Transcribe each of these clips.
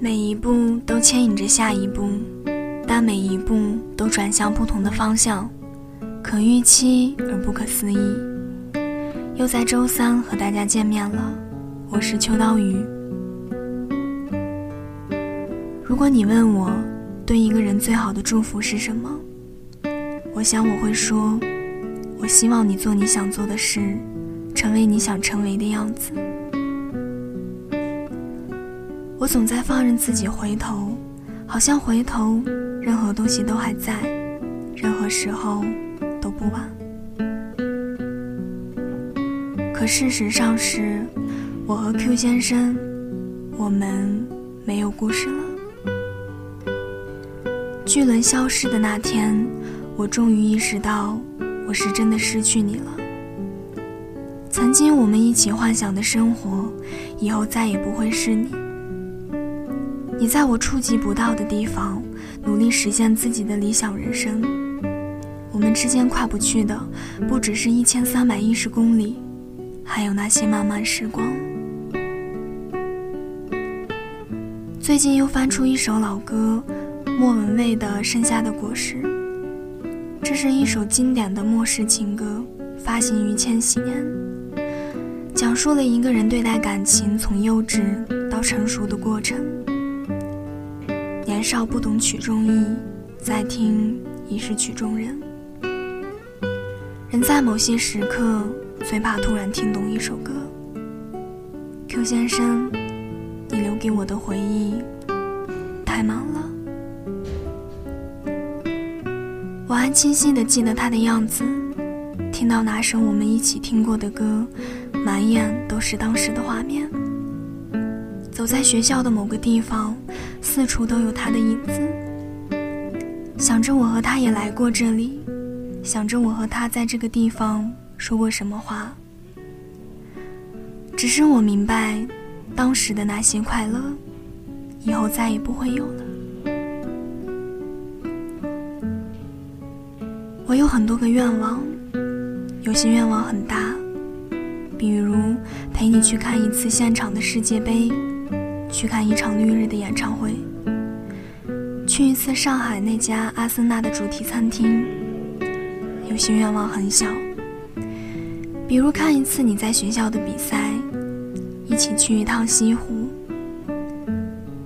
每一步都牵引着下一步，但每一步都转向不同的方向，可预期而不可思议。又在周三和大家见面了，我是秋刀鱼。如果你问我对一个人最好的祝福是什么，我想我会说，我希望你做你想做的事，成为你想成为的样子。总在放任自己回头，好像回头，任何东西都还在，任何时候都不晚。可事实上是，我和 Q 先生，我们没有故事了。巨轮消失的那天，我终于意识到，我是真的失去你了。曾经我们一起幻想的生活，以后再也不会是你。你在我触及不到的地方，努力实现自己的理想人生。我们之间跨不去的，不只是一千三百一十公里，还有那些漫漫时光。最近又翻出一首老歌，莫文蔚的《盛夏的果实》。这是一首经典的末世情歌，发行于千禧年，讲述了一个人对待感情从幼稚到成熟的过程。年少不懂曲中意，再听已是曲中人。人在某些时刻最怕突然听懂一首歌。Q 先生，你留给我的回忆太满了。我还清晰的记得他的样子，听到哪首我们一起听过的歌，满眼都是当时的画面。走在学校的某个地方。四处都有他的影子，想着我和他也来过这里，想着我和他在这个地方说过什么话。只是我明白，当时的那些快乐，以后再也不会有了。我有很多个愿望，有些愿望很大，比如陪你去看一次现场的世界杯。去看一场绿日的演唱会，去一次上海那家阿森纳的主题餐厅。有些愿望很小，比如看一次你在学校的比赛，一起去一趟西湖，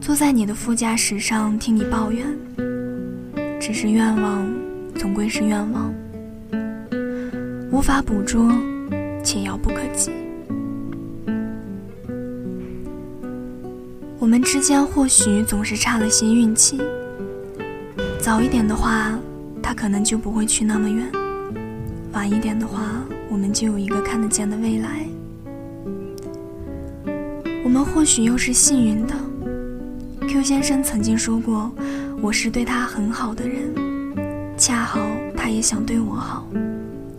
坐在你的副驾驶上听你抱怨。只是愿望，总归是愿望，无法捕捉，且遥不可及。我们之间或许总是差了些运气。早一点的话，他可能就不会去那么远；晚一点的话，我们就有一个看得见的未来。我们或许又是幸运的。Q 先生曾经说过，我是对他很好的人，恰好他也想对我好，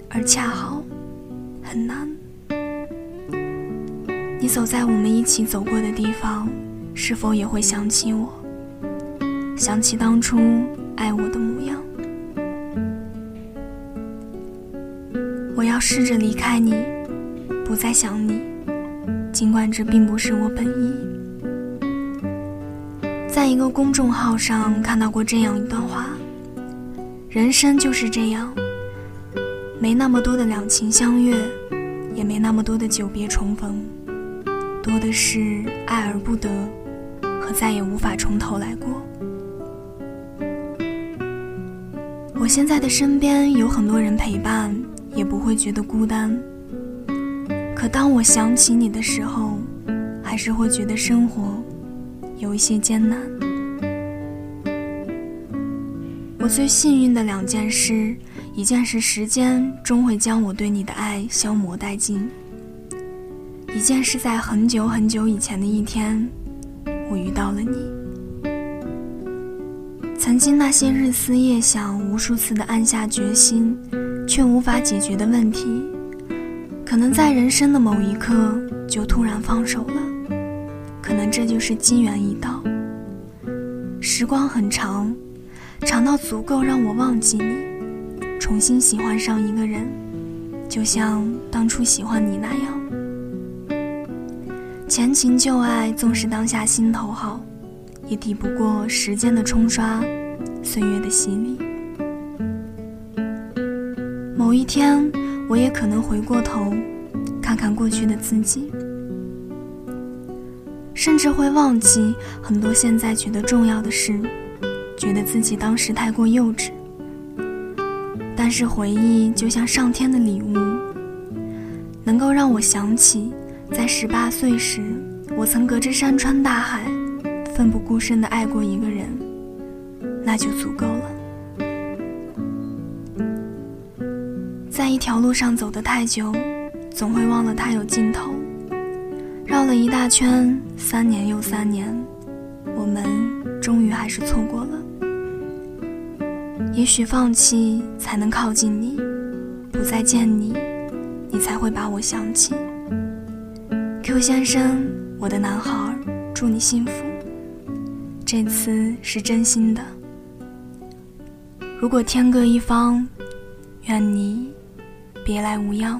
而恰好很难。你走在我们一起走过的地方。是否也会想起我？想起当初爱我的模样。我要试着离开你，不再想你，尽管这并不是我本意。在一个公众号上看到过这样一段话：人生就是这样，没那么多的两情相悦，也没那么多的久别重逢，多的是爱而不得。和再也无法从头来过。我现在的身边有很多人陪伴，也不会觉得孤单。可当我想起你的时候，还是会觉得生活有一些艰难。我最幸运的两件事，一件是时间终会将我对你的爱消磨殆尽，一件是在很久很久以前的一天。我遇到了你，曾经那些日思夜想、无数次的暗下决心，却无法解决的问题，可能在人生的某一刻就突然放手了，可能这就是机缘一到。时光很长，长到足够让我忘记你，重新喜欢上一个人，就像当初喜欢你那样。前情旧爱，纵使当下心头好，也抵不过时间的冲刷，岁月的洗礼。某一天，我也可能回过头，看看过去的自己，甚至会忘记很多现在觉得重要的事，觉得自己当时太过幼稚。但是回忆就像上天的礼物，能够让我想起，在十八岁时，我曾隔着山川大海，奋不顾身地爱过一个人，那就足够了。在一条路上走得太久，总会忘了它有尽头。绕了一大圈，三年又三年，我们终于还是错过了。也许放弃才能靠近你，不再见你，你才会把我想起。Q 先生，我的男孩，祝你幸福。这次是真心的。如果天各一方，愿你别来无恙。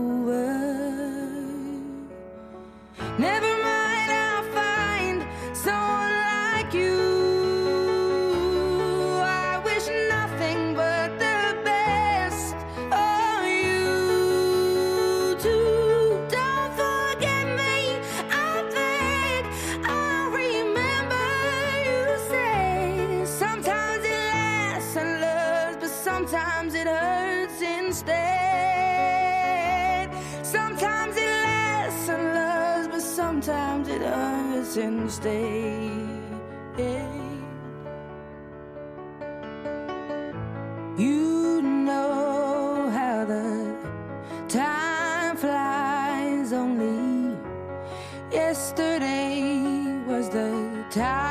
Sometimes it hurts instead. Sometimes it lasts and loves, but sometimes it hurts instead. You know how the time flies only. Yesterday was the time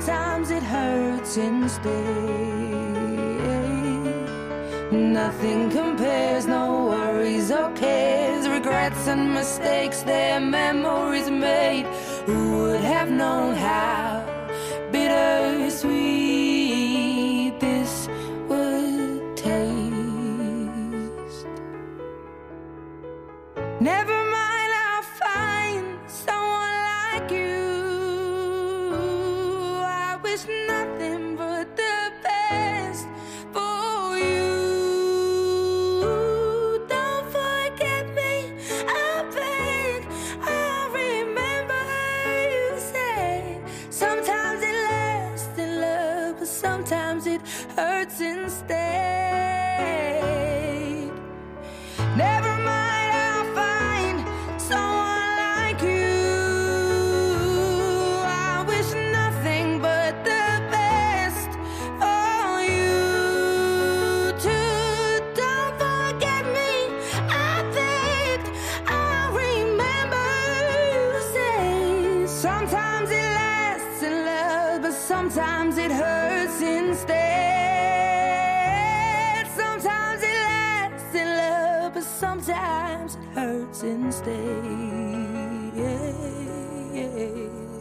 Sometimes it hurts instead. Nothing compares, no worries or cares, regrets and mistakes, their memories made. Who would have known how bittersweet this would taste? Never hurts instead. yeah, yeah.